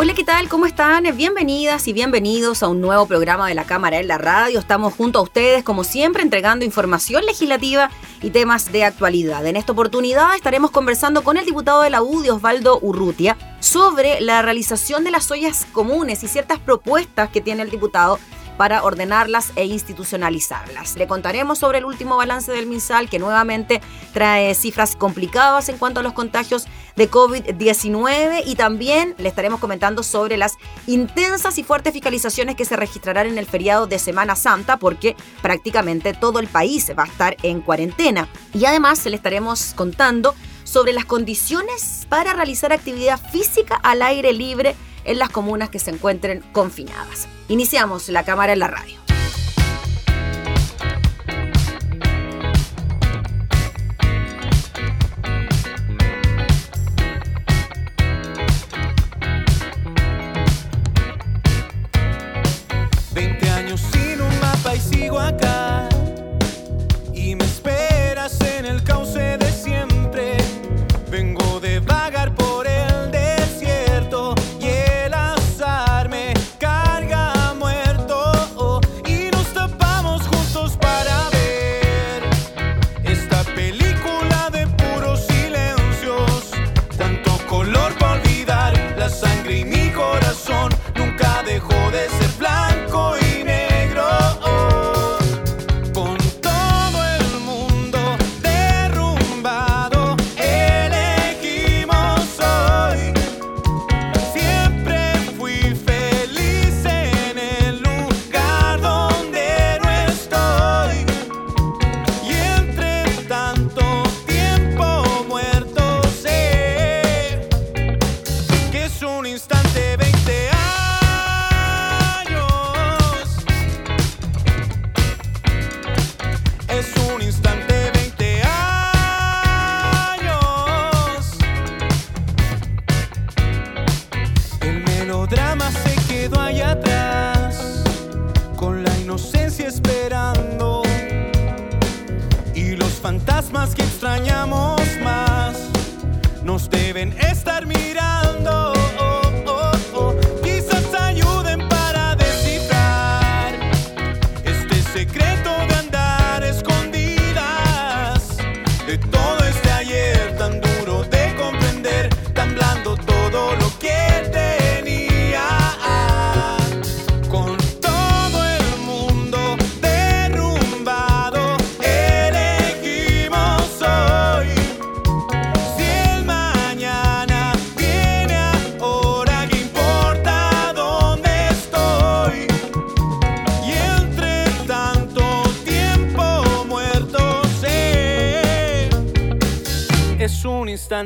Hola, ¿qué tal? ¿Cómo están? Bienvenidas y bienvenidos a un nuevo programa de la Cámara en la Radio. Estamos junto a ustedes, como siempre, entregando información legislativa y temas de actualidad. En esta oportunidad estaremos conversando con el diputado de la UDI, Osvaldo Urrutia, sobre la realización de las ollas comunes y ciertas propuestas que tiene el diputado para ordenarlas e institucionalizarlas. Le contaremos sobre el último balance del MinSal que nuevamente trae cifras complicadas en cuanto a los contagios de COVID-19 y también le estaremos comentando sobre las intensas y fuertes fiscalizaciones que se registrarán en el feriado de Semana Santa porque prácticamente todo el país va a estar en cuarentena. Y además le estaremos contando sobre las condiciones para realizar actividad física al aire libre en las comunas que se encuentren confinadas. Iniciamos la cámara en la radio.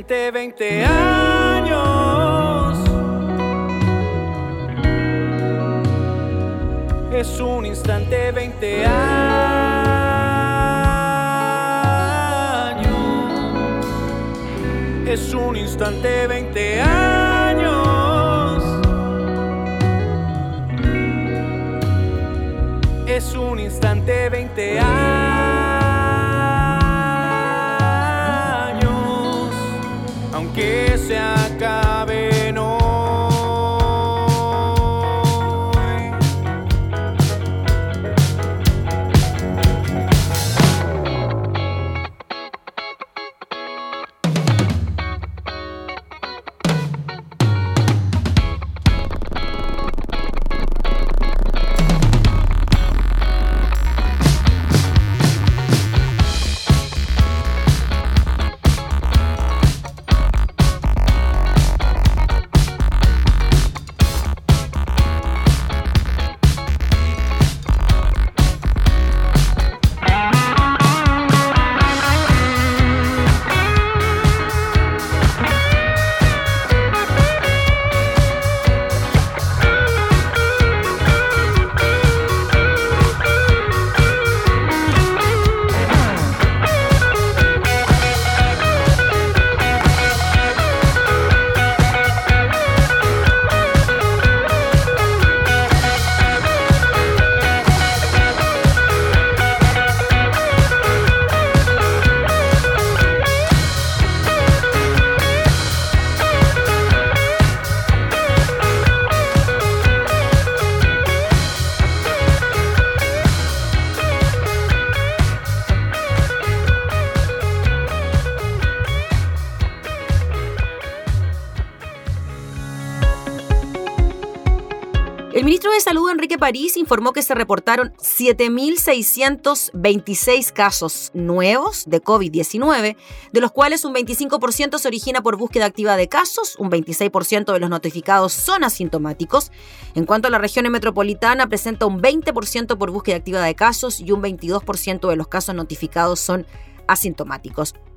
20 años. Es un instante 20 años. Es un instante 20 años. Es un instante 20 años, aunque se París, informó que se reportaron 7.626 casos nuevos de COVID-19, de los cuales un 25% se origina por búsqueda activa de casos, un 26% de los notificados son asintomáticos. En cuanto a la región metropolitana, presenta un 20% por búsqueda activa de casos y un 22% de los casos notificados son asintomáticos.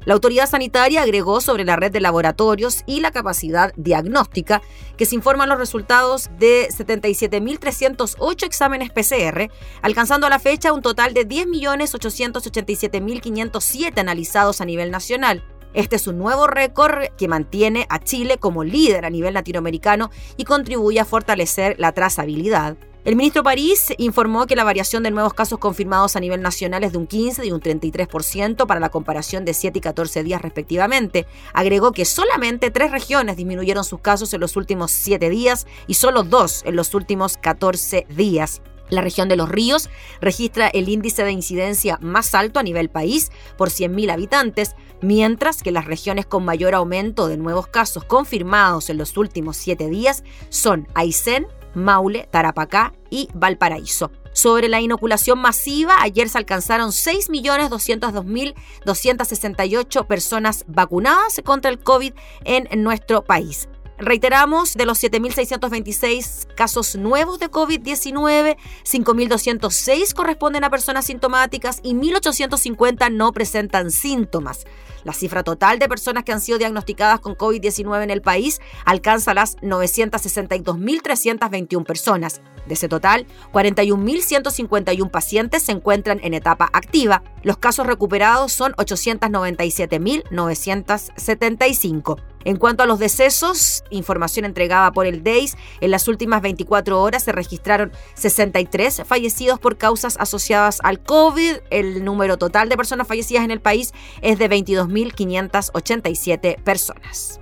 La autoridad sanitaria agregó sobre la red de laboratorios y la capacidad diagnóstica que se informan los resultados de 77.308 exámenes PCR, alcanzando a la fecha un total de 10.887.507 analizados a nivel nacional. Este es un nuevo récord que mantiene a Chile como líder a nivel latinoamericano y contribuye a fortalecer la trazabilidad. El ministro París informó que la variación de nuevos casos confirmados a nivel nacional es de un 15 y un 33% para la comparación de 7 y 14 días respectivamente. Agregó que solamente tres regiones disminuyeron sus casos en los últimos 7 días y solo dos en los últimos 14 días. La región de los ríos registra el índice de incidencia más alto a nivel país por 100.000 habitantes, mientras que las regiones con mayor aumento de nuevos casos confirmados en los últimos 7 días son Aysén, Maule, Tarapacá y Valparaíso. Sobre la inoculación masiva, ayer se alcanzaron 6.202.268 personas vacunadas contra el COVID en nuestro país. Reiteramos, de los 7.626 casos nuevos de COVID-19, 5.206 corresponden a personas sintomáticas y 1.850 no presentan síntomas. La cifra total de personas que han sido diagnosticadas con COVID-19 en el país alcanza las 962.321 personas. De ese total, 41.151 pacientes se encuentran en etapa activa. Los casos recuperados son 897.975. En cuanto a los decesos, información entregada por el DEIS, en las últimas 24 horas se registraron 63 fallecidos por causas asociadas al COVID. El número total de personas fallecidas en el país es de 22.587 personas.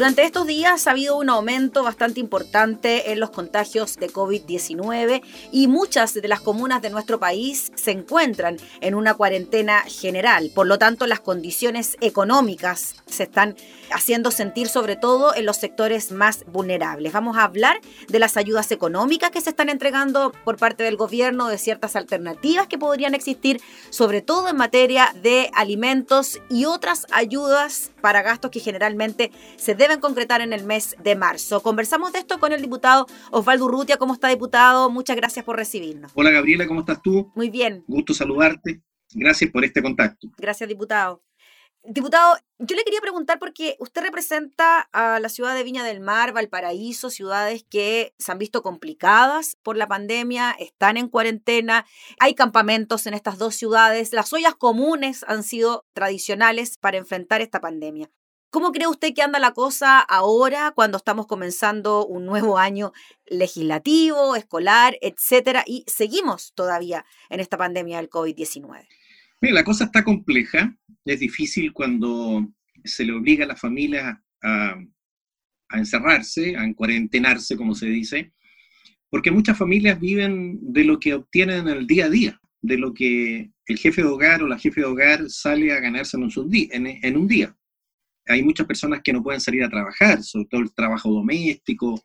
Durante estos días ha habido un aumento bastante importante en los contagios de COVID-19 y muchas de las comunas de nuestro país se encuentran en una cuarentena general. Por lo tanto, las condiciones económicas se están haciendo sentir sobre todo en los sectores más vulnerables. Vamos a hablar de las ayudas económicas que se están entregando por parte del gobierno, de ciertas alternativas que podrían existir, sobre todo en materia de alimentos y otras ayudas para gastos que generalmente se deben concretar en el mes de marzo. Conversamos de esto con el diputado Osvaldo Urrutia. ¿Cómo está, diputado? Muchas gracias por recibirnos. Hola, Gabriela, ¿cómo estás tú? Muy bien. Gusto saludarte. Gracias por este contacto. Gracias, diputado. Diputado, yo le quería preguntar porque usted representa a la ciudad de Viña del Mar, Valparaíso, ciudades que se han visto complicadas por la pandemia, están en cuarentena, hay campamentos en estas dos ciudades, las ollas comunes han sido tradicionales para enfrentar esta pandemia. ¿Cómo cree usted que anda la cosa ahora cuando estamos comenzando un nuevo año legislativo, escolar, etcétera, y seguimos todavía en esta pandemia del COVID-19? Mira, la cosa está compleja, es difícil cuando se le obliga a las familias a, encerrarse, a cuarentenarse, como se dice, porque muchas familias viven de lo que obtienen en el día a día, de lo que el jefe de hogar o la jefe de hogar sale a ganarse en en un día hay muchas personas que no pueden salir a trabajar, sobre todo el trabajo doméstico.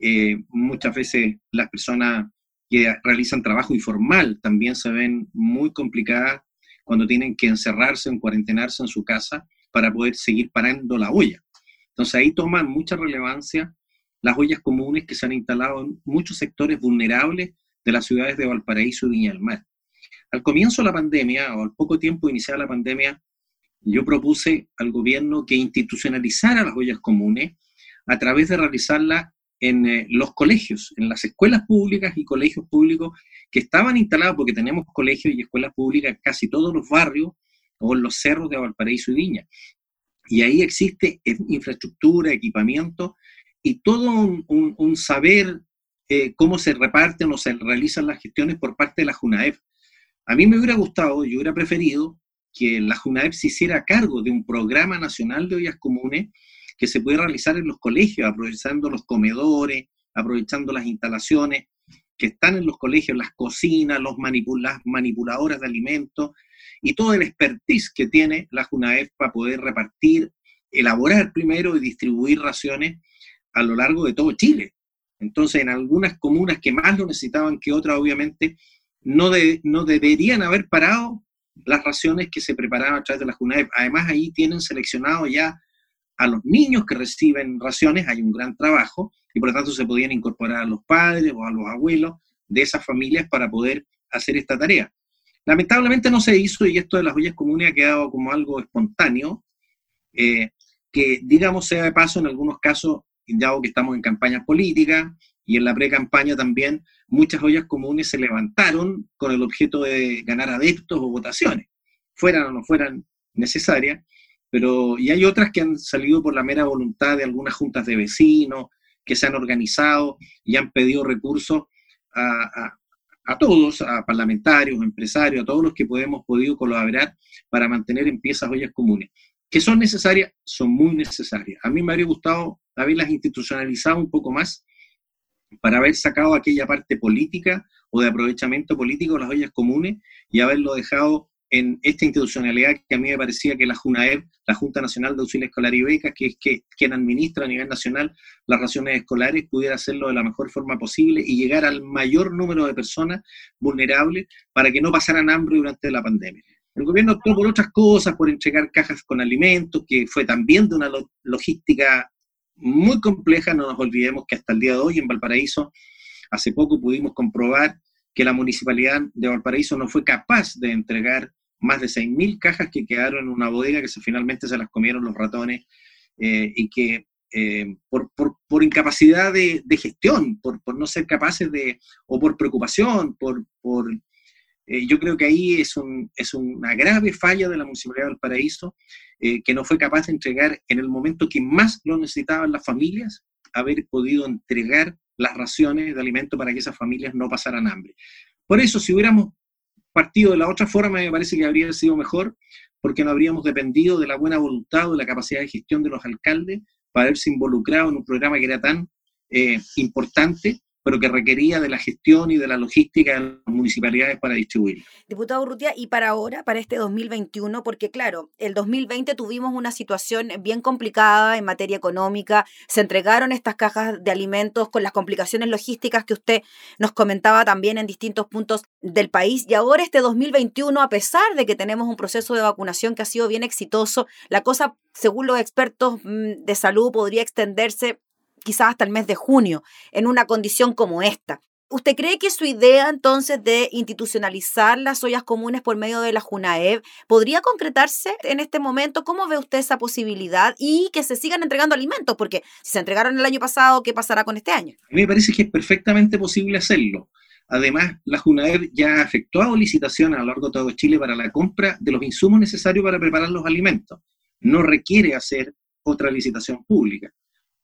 Eh, muchas veces las personas que realizan trabajo informal también se ven muy complicadas cuando tienen que encerrarse, en cuarentenarse en su casa para poder seguir parando la olla. Entonces ahí toman mucha relevancia las ollas comunes que se han instalado en muchos sectores vulnerables de las ciudades de Valparaíso y Viña del Mar. Al comienzo de la pandemia, o al poco tiempo iniciada la pandemia, yo propuse al gobierno que institucionalizara las ollas comunes a través de realizarlas en eh, los colegios, en las escuelas públicas y colegios públicos que estaban instalados, porque tenemos colegios y escuelas públicas casi todos los barrios o en los cerros de Valparaíso y Viña. Y ahí existe infraestructura, equipamiento y todo un, saber eh, cómo se reparten o se realizan las gestiones por parte de la JUNAEF. A mí me hubiera gustado, yo hubiera preferido que la JUNAEP se hiciera cargo de un programa nacional de ollas comunes que se puede realizar en los colegios, aprovechando los comedores, aprovechando las instalaciones que están en los colegios, las cocinas, los las manipuladoras de alimentos y todo el expertise que tiene la JUNAEP para poder repartir, elaborar primero y distribuir raciones a lo largo de todo Chile. Entonces, en algunas comunas que más lo necesitaban que otras, obviamente, no, no deberían haber parado las raciones que se preparaban a través de la JUNAEP. Además, ahí tienen seleccionado ya a los niños que reciben raciones, hay un gran trabajo, y por lo tanto se podían incorporar a los padres o a los abuelos de esas familias para poder hacer esta tarea. Lamentablemente no se hizo y esto de las ollas comunes ha quedado como algo espontáneo, eh, que digamos sea de paso en algunos casos, ya que estamos en campañas políticas y en la pre-campaña también, muchas ollas comunes se levantaron con el objeto de ganar adeptos o votaciones, fueran o no fueran necesarias, pero y hay otras que han salido por la mera voluntad de algunas juntas de vecinos, que se han organizado y han pedido recursos a, a, todos, a parlamentarios, empresarios, a todos los que podemos podido colaborar para mantener en pie esas ollas comunes. Que son necesarias, son muy necesarias. A mí me habría gustado haberlas institucionalizado un poco más, para haber sacado aquella parte política o de aprovechamiento político de las ollas comunes y haberlo dejado en esta institucionalidad que a mí me parecía que la JUNAEP, la Junta Nacional de Auxilio Escolar y Becas, que es que, quien administra a nivel nacional las raciones escolares, pudiera hacerlo de la mejor forma posible y llegar al mayor número de personas vulnerables para que no pasaran hambre durante la pandemia. El gobierno optó por otras cosas, por entregar cajas con alimentos, que fue también de una logística muy compleja, no nos olvidemos que hasta el día de hoy en Valparaíso, hace poco pudimos comprobar que la municipalidad de Valparaíso no fue capaz de entregar más de 6.000 cajas que quedaron en una bodega que se, finalmente se las comieron los ratones eh, y que eh, por, por, incapacidad de, gestión, por, por, no ser capaces de, o por preocupación, por eh, yo creo que ahí es, un, es una grave falla de la Municipalidad del Paraíso, eh, que no fue capaz de entregar en el momento que más lo necesitaban las familias, haber podido entregar las raciones de alimento para que esas familias no pasaran hambre. Por eso, si hubiéramos partido de la otra forma me parece que habría sido mejor, porque no habríamos dependido de la buena voluntad o de la capacidad de gestión de los alcaldes para haberse involucrado en un programa que era tan eh, importante pero que requería de la gestión y de la logística de las municipalidades para distribuir. Diputado Urrutia, y para ahora, para este 2021, porque claro, el 2020 tuvimos una situación bien complicada en materia económica, se entregaron estas cajas de alimentos con las complicaciones logísticas que usted nos comentaba también en distintos puntos del país, y ahora este 2021, a pesar de que tenemos un proceso de vacunación que ha sido bien exitoso, la cosa, según los expertos mm, de salud, podría extenderse quizás hasta el mes de junio, en una condición como esta. ¿Usted cree que su idea entonces de institucionalizar las ollas comunes por medio de la JUNAEV podría concretarse en este momento? ¿Cómo ve usted esa posibilidad y que se sigan entregando alimentos? Porque si se entregaron el año pasado, ¿qué pasará con este año? A mí me parece que es perfectamente posible hacerlo. Además, la JUNAEV ya ha efectuado licitaciones a lo largo de todo Chile para la compra de los insumos necesarios para preparar los alimentos. No requiere hacer otra licitación pública.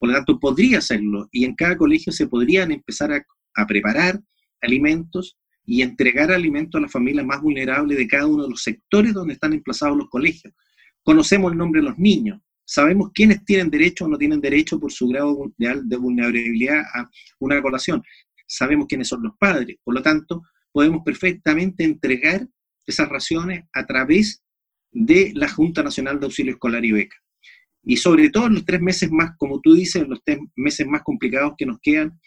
Por lo tanto, podría hacerlo y en cada colegio se podrían empezar a, preparar alimentos y entregar alimentos a las familias más vulnerables de cada uno de los sectores donde están emplazados los colegios. Conocemos el nombre de los niños, sabemos quiénes tienen derecho o no tienen derecho por su grado de vulnerabilidad a una colación, sabemos quiénes son los padres, por lo tanto, podemos perfectamente entregar esas raciones a través de la Junta Nacional de Auxilio Escolar y Beca. Y sobre todo en los tres meses más, como tú dices, los tres meses más complicados que nos quedan,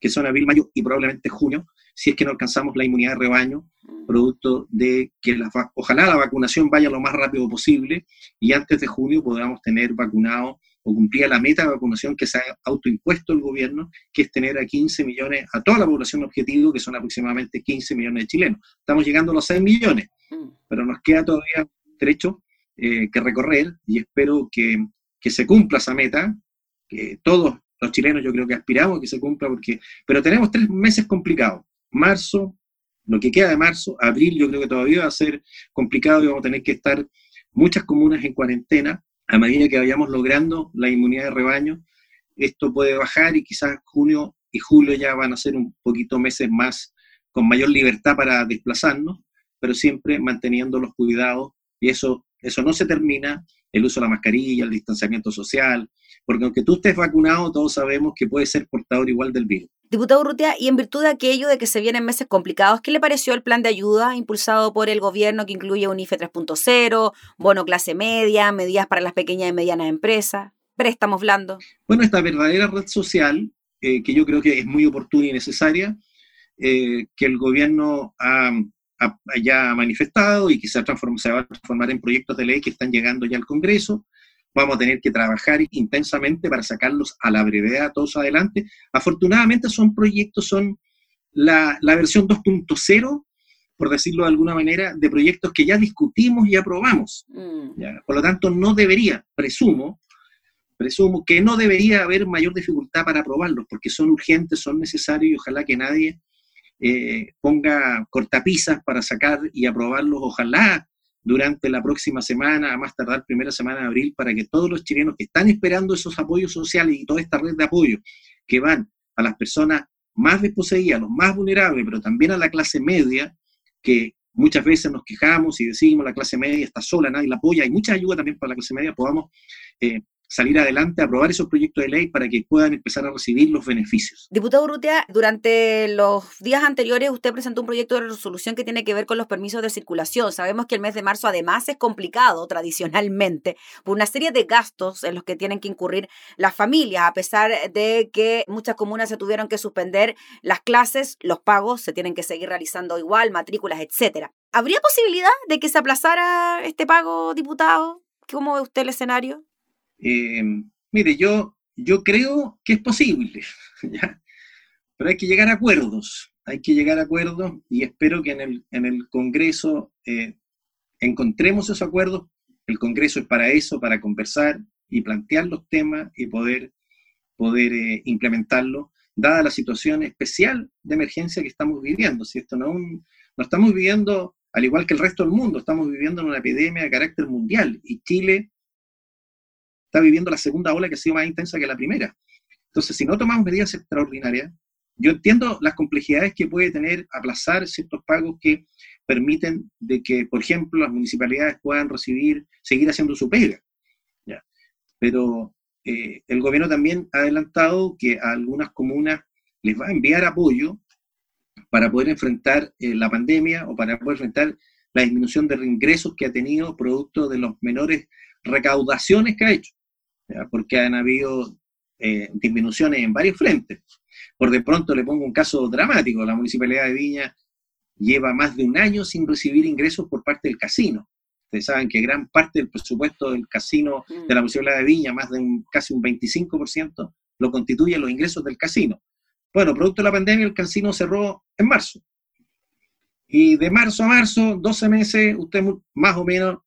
que son abril, mayo y probablemente junio, si es que no alcanzamos la inmunidad de rebaño, producto de que la, ojalá la vacunación vaya lo más rápido posible y antes de junio podamos tener vacunado o cumplir la meta de vacunación que se ha autoimpuesto el gobierno, que es tener a 15 millones, a toda la población objetivo, que son aproximadamente 15 millones de chilenos. Estamos llegando a los 6 millones, mm. pero nos queda todavía trecho eh, que recorrer y espero que, que, se cumpla esa meta, que todos los chilenos yo creo que aspiramos que se cumpla, porque, pero tenemos tres meses complicados. Marzo, lo que queda de marzo, abril yo creo que todavía va a ser complicado y vamos a tener que estar muchas comunas en cuarentena a medida que vayamos logrando la inmunidad de rebaño. Esto puede bajar y quizás junio y julio ya van a ser un poquito meses más con mayor libertad para desplazarnos, pero siempre manteniendo los cuidados y eso eso no se termina, el uso de la mascarilla, el distanciamiento social, porque aunque tú estés vacunado, todos sabemos que puede ser portador igual del virus. Diputado Urrutia, y en virtud de aquello de que se vienen meses complicados, ¿qué le pareció el plan de ayuda impulsado por el gobierno que incluye un IFE 3.0, bono clase media, medidas para las pequeñas y medianas empresas, préstamos blandos? Bueno, esta verdadera red social, eh, que yo creo que es muy oportuna y necesaria, eh, que el gobierno ha ya manifestado y que se, se va a transformar en proyectos de ley que están llegando ya al Congreso. Vamos a tener que trabajar intensamente para sacarlos a la brevedad todos adelante. Afortunadamente son proyectos, son la, la versión 2.0, por decirlo de alguna manera, de proyectos que ya discutimos y aprobamos. Mm. Por lo tanto, no debería, presumo, presumo que no debería haber mayor dificultad para aprobarlos, porque son urgentes, son necesarios y ojalá que nadie eh, ponga cortapisas para sacar y aprobarlos, ojalá durante la próxima semana, a más tardar primera semana de abril, para que todos los chilenos que están esperando esos apoyos sociales y toda esta red de apoyo que van a las personas más desposeídas, los más vulnerables, pero también a la clase media, que muchas veces nos quejamos y decimos la clase media está sola, nadie la apoya, hay mucha ayuda también para la clase media, podamos eh, salir adelante, aprobar esos proyectos de ley para que puedan empezar a recibir los beneficios. Diputado Urrutia, durante los días anteriores usted presentó un proyecto de resolución que tiene que ver con los permisos de circulación. Sabemos que el mes de marzo además es complicado tradicionalmente por una serie de gastos en los que tienen que incurrir las familias, a pesar de que muchas comunas se tuvieron que suspender las clases, los pagos se tienen que seguir realizando igual, matrículas, etcétera. ¿Habría posibilidad de que se aplazara este pago, diputado? ¿Cómo ve usted el escenario? Eh, mire, yo, yo creo que es posible, pero hay que llegar a acuerdos, hay que llegar a acuerdos y espero que en el, en el Congreso eh, encontremos esos acuerdos. El Congreso es para eso, para conversar y plantear los temas y poder, poder eh, dada la situación especial de emergencia que estamos viviendo. Si esto no, no estamos viviendo al igual que el resto del mundo, estamos viviendo en una epidemia de carácter mundial y Chile está viviendo la segunda ola que ha sido más intensa que la primera. Entonces, si no tomamos medidas extraordinarias, yo entiendo las complejidades que puede tener aplazar ciertos pagos que permiten de que, por ejemplo, las municipalidades puedan recibir, seguir haciendo su pega. ¿ya? Pero eh, el gobierno también ha adelantado que a algunas comunas les va a enviar apoyo para poder enfrentar eh, la pandemia o para poder enfrentar la disminución de ingresos que ha tenido producto de los menores recaudaciones que ha hecho, porque han habido eh, disminuciones en varios frentes. Por de pronto le pongo un caso dramático, la Municipalidad de Viña lleva más de un año sin recibir ingresos por parte del casino. Ustedes saben que gran parte del presupuesto del casino mm. de la Municipalidad de Viña, más de un, casi un 25%, lo constituyen los ingresos del casino. Bueno, producto de la pandemia, el casino cerró en marzo. Y de marzo a marzo, 12 meses, usted más o menos,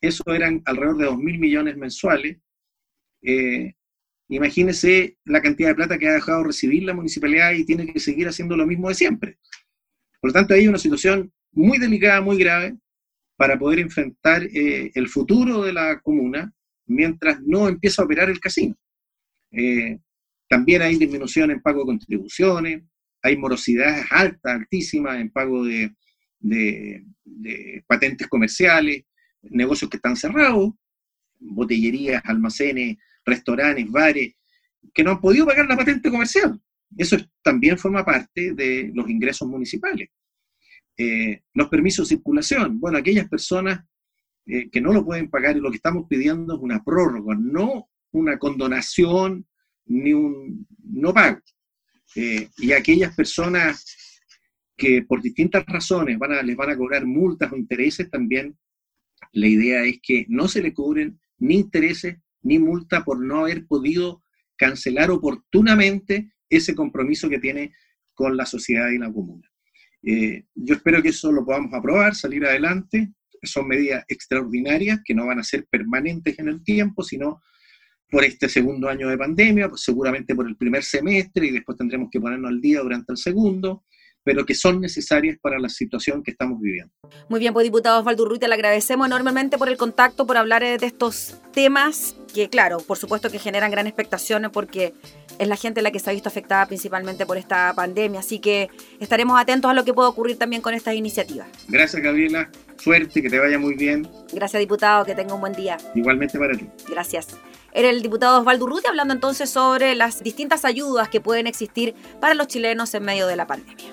eso eran alrededor de 2 mil millones mensuales. Eh, imagínese la cantidad de plata que ha dejado recibir la municipalidad y tiene que seguir haciendo lo mismo de siempre. Por lo tanto, hay una situación muy delicada, muy grave, para poder enfrentar eh, el futuro de la comuna mientras no empieza a operar el casino. Eh, también hay disminución en pago de contribuciones, hay morosidades altas, altísimas en pago de, patentes comerciales, negocios que están cerrados, botellerías, almacenes, restaurantes, bares, que no han podido pagar la patente comercial. Eso también forma parte de los ingresos municipales. Eh, los permisos de circulación, bueno, aquellas personas eh, que no lo pueden pagar y lo que estamos pidiendo es una prórroga, no una condonación ni un no pago. Eh, y aquellas personas que por distintas razones van a, les van a cobrar multas o intereses también, la idea es que no se le cobren ni intereses ni multa por no haber podido cancelar oportunamente ese compromiso que tiene con la sociedad y la comuna. Eh, yo espero que eso lo podamos aprobar, salir adelante. Son medidas extraordinarias que no van a ser permanentes en el tiempo, sino por este segundo año de pandemia, pues seguramente por el primer semestre y después tendremos que ponernos al día durante el segundo, pero que son necesarias para la situación que estamos viviendo. Muy bien, pues diputado Osvaldo Urrutia, le agradecemos enormemente por el contacto, por hablar de estos temas que, claro, por supuesto que generan gran expectación porque es la gente la que se ha visto afectada principalmente por esta pandemia, así que estaremos atentos a lo que pueda ocurrir también con estas iniciativas. Gracias, Gabriela. Suerte, que te vaya muy bien. Gracias, diputado, que tenga un buen día. Igualmente para ti. Gracias. Era el diputado Osvaldo Urrutia hablando entonces sobre las distintas ayudas que pueden existir para los chilenos en medio de la pandemia.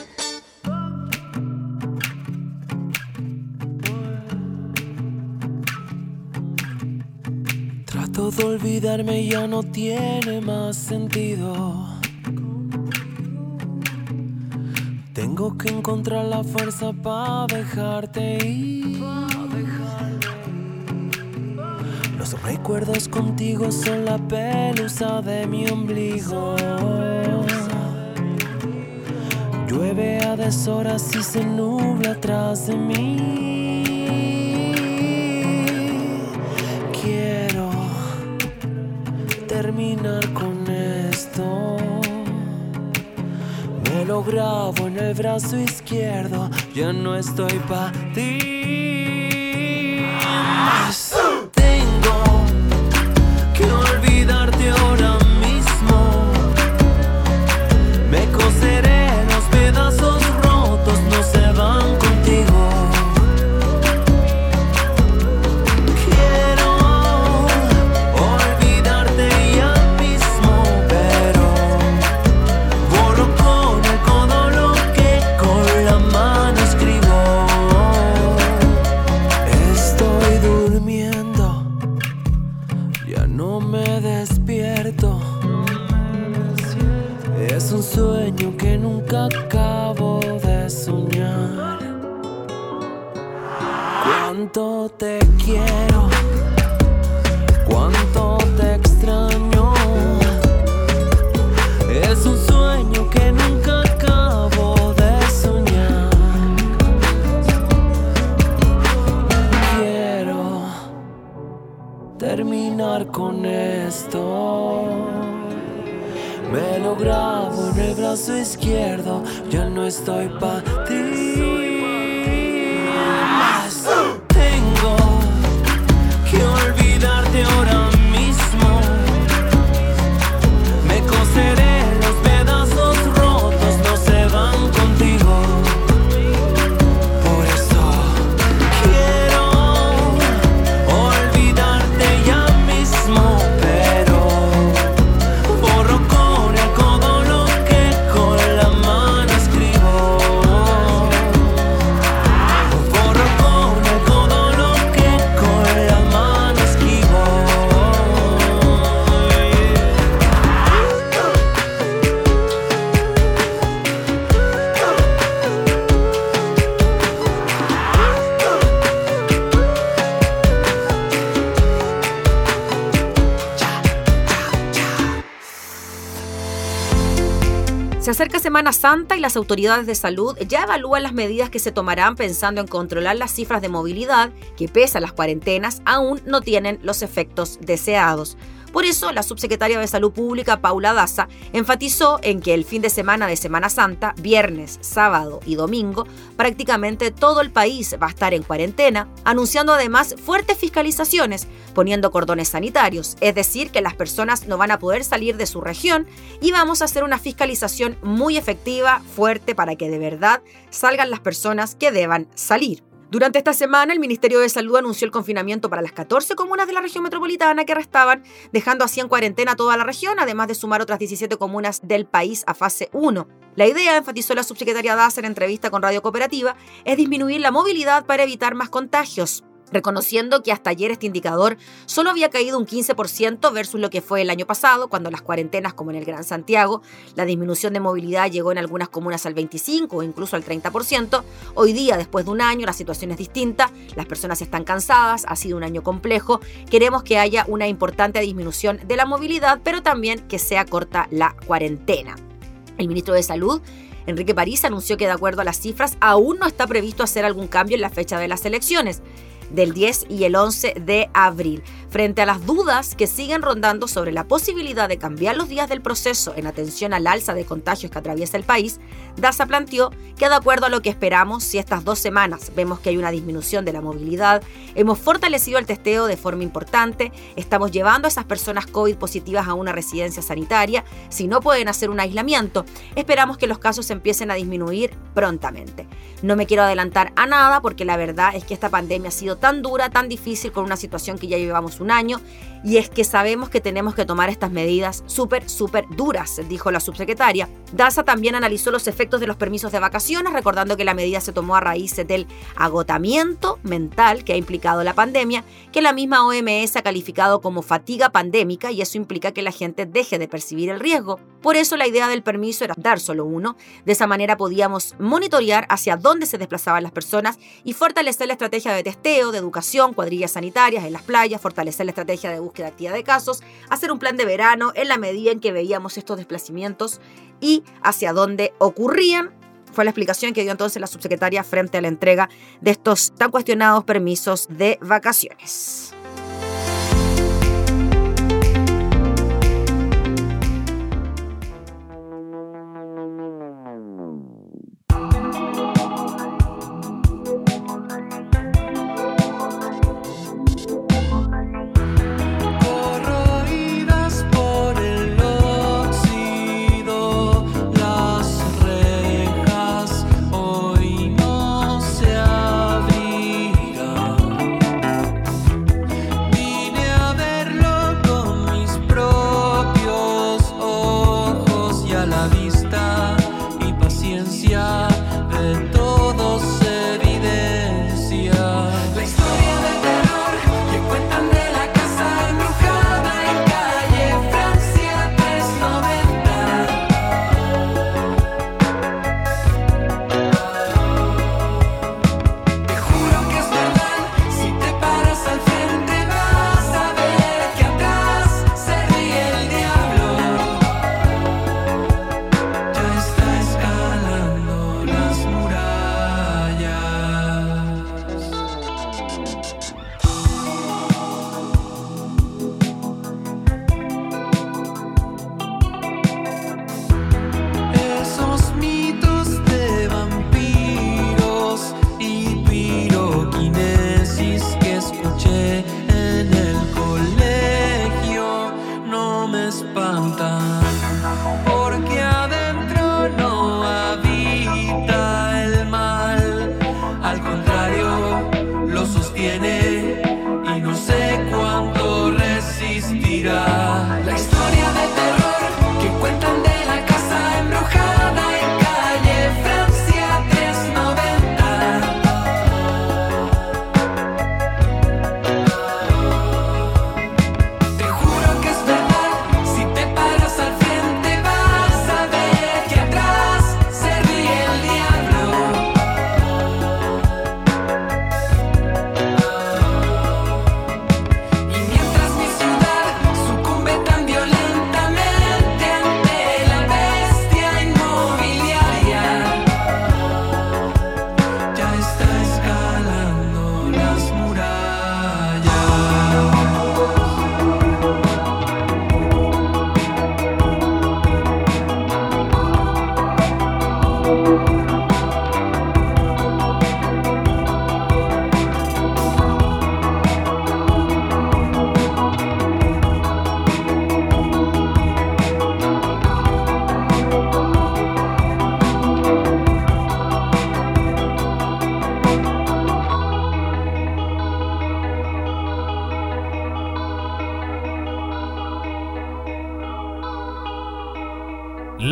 Olvidarme ya no tiene más sentido. Tengo que encontrar la fuerza para dejarte ir. Los recuerdos contigo son la pelusa de mi ombligo. Llueve a deshoras y se nubla atrás de mí. Con esto. Me lo grabo en el brazo izquierdo. Ya no estoy para ti. Semana Santa y las autoridades de salud ya evalúan las medidas que se tomarán pensando en controlar las cifras de movilidad que, pese a las cuarentenas, aún no tienen los efectos deseados. Por eso, la subsecretaria de Salud Pública, Paula Daza, enfatizó en que el fin de semana de Semana Santa, viernes, sábado y domingo, prácticamente todo el país va a estar en cuarentena, anunciando además fuertes fiscalizaciones, poniendo cordones sanitarios, es decir, que las personas no van a poder salir de su región y vamos a hacer una fiscalización muy efectiva, fuerte, para que de verdad salgan las personas que deban salir. Durante esta semana, el Ministerio de Salud anunció el confinamiento para las 14 comunas de la región metropolitana que restaban, dejando así en cuarentena toda la región, además de sumar otras 17 comunas del país a fase 1. La idea, enfatizó la subsecretaria Daza en entrevista con Radio Cooperativa, es disminuir la movilidad para evitar más contagios reconociendo que hasta ayer este indicador solo había caído un 15% versus lo que fue el año pasado, cuando las cuarentenas, como en el Gran Santiago, la disminución de movilidad llegó en algunas comunas al 25 o incluso al 30%. Hoy día, después de un año, la situación es distinta, las personas están cansadas, ha sido un año complejo, queremos que haya una importante disminución de la movilidad, pero también que sea corta la cuarentena. El ministro de Salud Enrique París anunció que de acuerdo a las cifras aún no está previsto hacer algún cambio en la fecha de las elecciones del 10 y el 11 de abril. Frente a las dudas que siguen rondando sobre la posibilidad de cambiar los días del proceso en atención al alza de contagios que atraviesa el país, DASA planteó que de acuerdo a lo que esperamos, si estas dos semanas vemos que hay una disminución de la movilidad, hemos fortalecido el testeo de forma importante, estamos llevando a esas personas COVID positivas a una residencia sanitaria, si no pueden hacer un aislamiento, esperamos que los casos empiecen a disminuir prontamente. No me quiero adelantar a nada porque la verdad es que esta pandemia ha sido tan dura, tan difícil, con una situación que ya llevamos un año, y es que sabemos que tenemos que tomar estas medidas súper, súper duras, dijo la subsecretaria. DASA también analizó los efectos de los permisos de vacaciones, recordando que la medida se tomó a raíz del agotamiento mental que ha implicado la pandemia, que la misma OMS ha calificado como fatiga pandémica y eso implica que la gente deje de percibir el riesgo. Por eso la idea del permiso era dar solo uno. De esa manera podíamos monitorear hacia dónde se desplazaban las personas y fortalecer la estrategia de testeo, de educación, cuadrillas sanitarias en las playas, fortalecer la estrategia de búsqueda activa de casos, hacer un plan de verano en la medida en que veíamos estos desplazamientos y hacia dónde ocurrían. Fue la explicación que dio entonces la subsecretaria frente a la entrega de estos tan cuestionados permisos de vacaciones.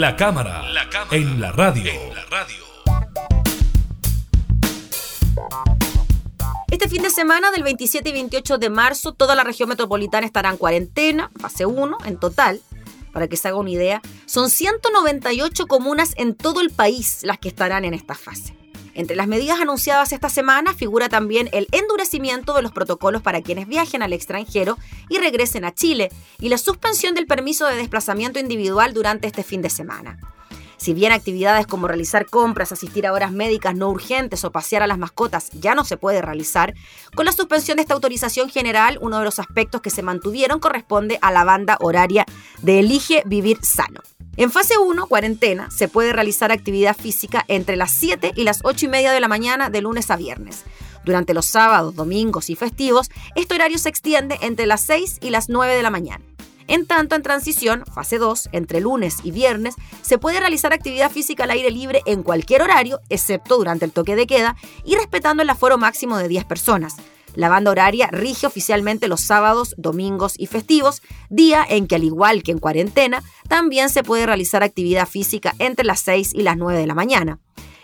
La cámara, en la radio. Este fin de semana del 27 y 28 de marzo, toda la región metropolitana estará en cuarentena, fase 1 en total. Para que se haga una idea, son 198 comunas en todo el país las que estarán en esta fase. Entre las medidas anunciadas esta semana figura también el endurecimiento de los protocolos para quienes viajen al extranjero y regresen a Chile y la suspensión del permiso de desplazamiento individual durante este fin de semana. Si bien actividades como realizar compras, asistir a horas médicas no urgentes o pasear a las mascotas ya no se puede realizar, con la suspensión de esta autorización general, uno de los aspectos que se mantuvieron corresponde a la banda horaria de Elige Vivir Sano. En fase 1, cuarentena, se puede realizar actividad física entre las 7 y las 8 y media de la mañana de lunes a viernes. Durante los sábados, domingos y festivos, este horario se extiende entre las 6 y las 9 de la mañana. En tanto, en transición, fase 2, entre lunes y viernes, se puede realizar actividad física al aire libre en cualquier horario, excepto durante el toque de queda, y respetando el aforo máximo de 10 personas. La banda horaria rige oficialmente los sábados, domingos y festivos, día en que al igual que en cuarentena, también se puede realizar actividad física entre las 6 y las 9 de la mañana.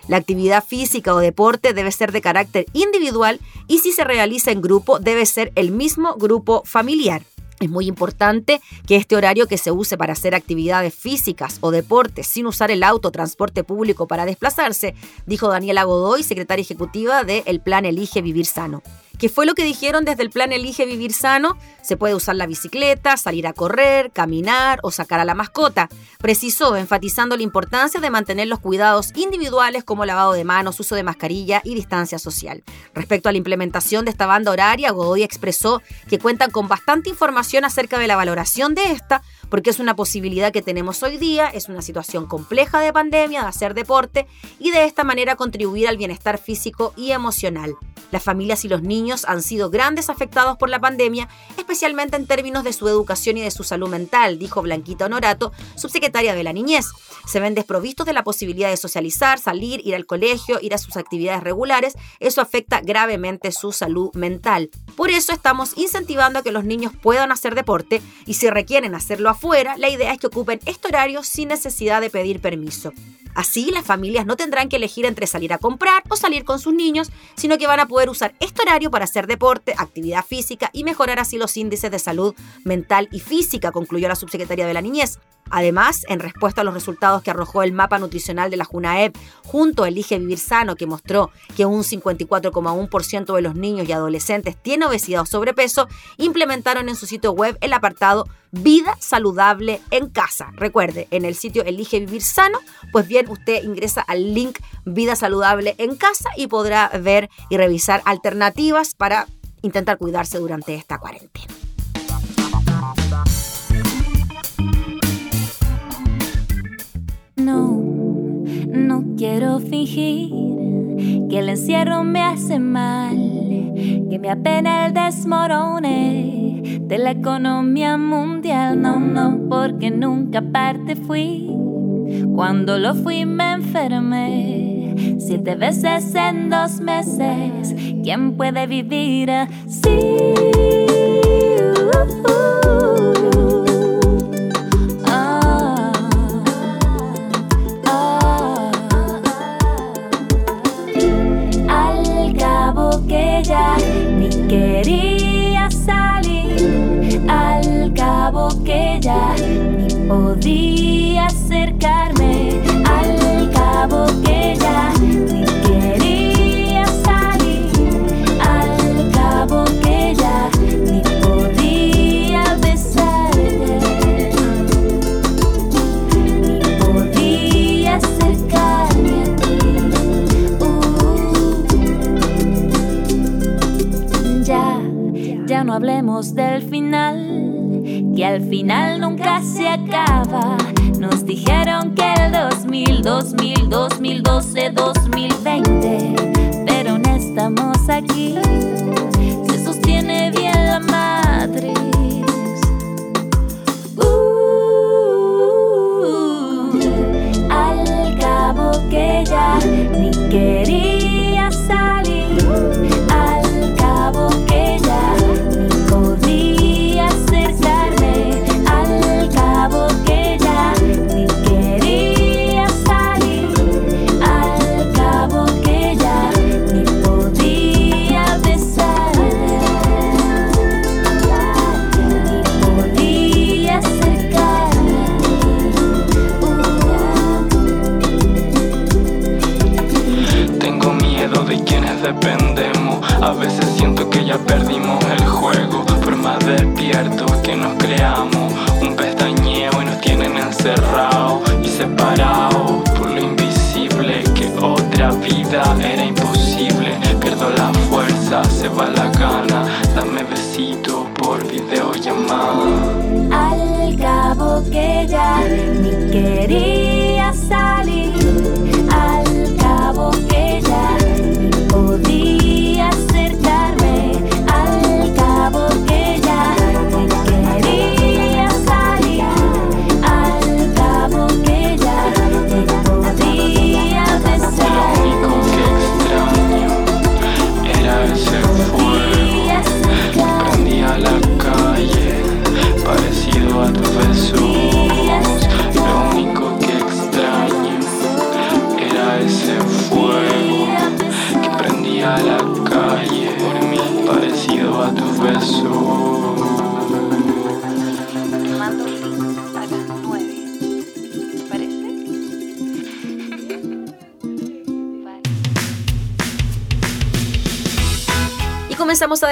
La actividad física o deporte debe ser de carácter individual y si se realiza en grupo debe ser el mismo grupo familiar. Es muy importante que este horario que se use para hacer actividades físicas o deportes sin usar el auto transporte público para desplazarse, dijo Daniela Godoy, secretaria ejecutiva del Plan Elige Vivir Sano. ¿Qué fue lo que dijeron desde el plan Elige Vivir Sano? Se puede usar la bicicleta, salir a correr, caminar o sacar a la mascota. Precisó, enfatizando la importancia de mantener los cuidados individuales como lavado de manos, uso de mascarilla y distancia social. Respecto a la implementación de esta banda horaria, Godoy expresó que cuentan con bastante información acerca de la valoración de esta, porque es una posibilidad que tenemos hoy día, es una situación compleja de pandemia, de hacer deporte y de esta manera contribuir al bienestar físico y emocional. Las familias y los niños han sido grandes afectados por la pandemia, especialmente en términos de su educación y de su salud mental, dijo Blanquita Honorato, subsecretaria de la Niñez. Se ven desprovistos de la posibilidad de socializar, salir, ir al colegio, ir a sus actividades regulares. Eso afecta gravemente su salud mental. Por eso estamos incentivando a que los niños puedan hacer deporte y si requieren hacerlo afuera, la idea es que ocupen este horario sin necesidad de pedir permiso. Así, las familias no tendrán que elegir entre salir a comprar o salir con sus niños, sino que van a poder usar este horario para hacer deporte, actividad física y mejorar así los índices de salud mental y física, concluyó la subsecretaria de la Niñez. Además, en respuesta a los resultados que arrojó el mapa nutricional de la JUNAEP junto a Elige Vivir Sano, que mostró que un 54,1% de los niños y adolescentes tiene obesidad o sobrepeso, implementaron en su sitio web el apartado Vida Saludable en Casa. Recuerde, en el sitio Elige Vivir Sano, pues bien, usted ingresa al link Vida Saludable en Casa y podrá ver y revisar alternativas para intentar cuidarse durante esta cuarentena. No, no quiero fingir que el encierro me hace mal, que me apena el desmorone de la economía mundial. No, no, porque nunca parte fui. Cuando lo fui me enfermé. Siete veces en dos meses. ¿Quién puede vivir así? Uh, uh. Al final nunca se acaba. Nos dijeron que el 2000, 2000, 2012, 2020, pero no estamos aquí. Se sostiene bien la matriz. Uh, al cabo que ya ni quería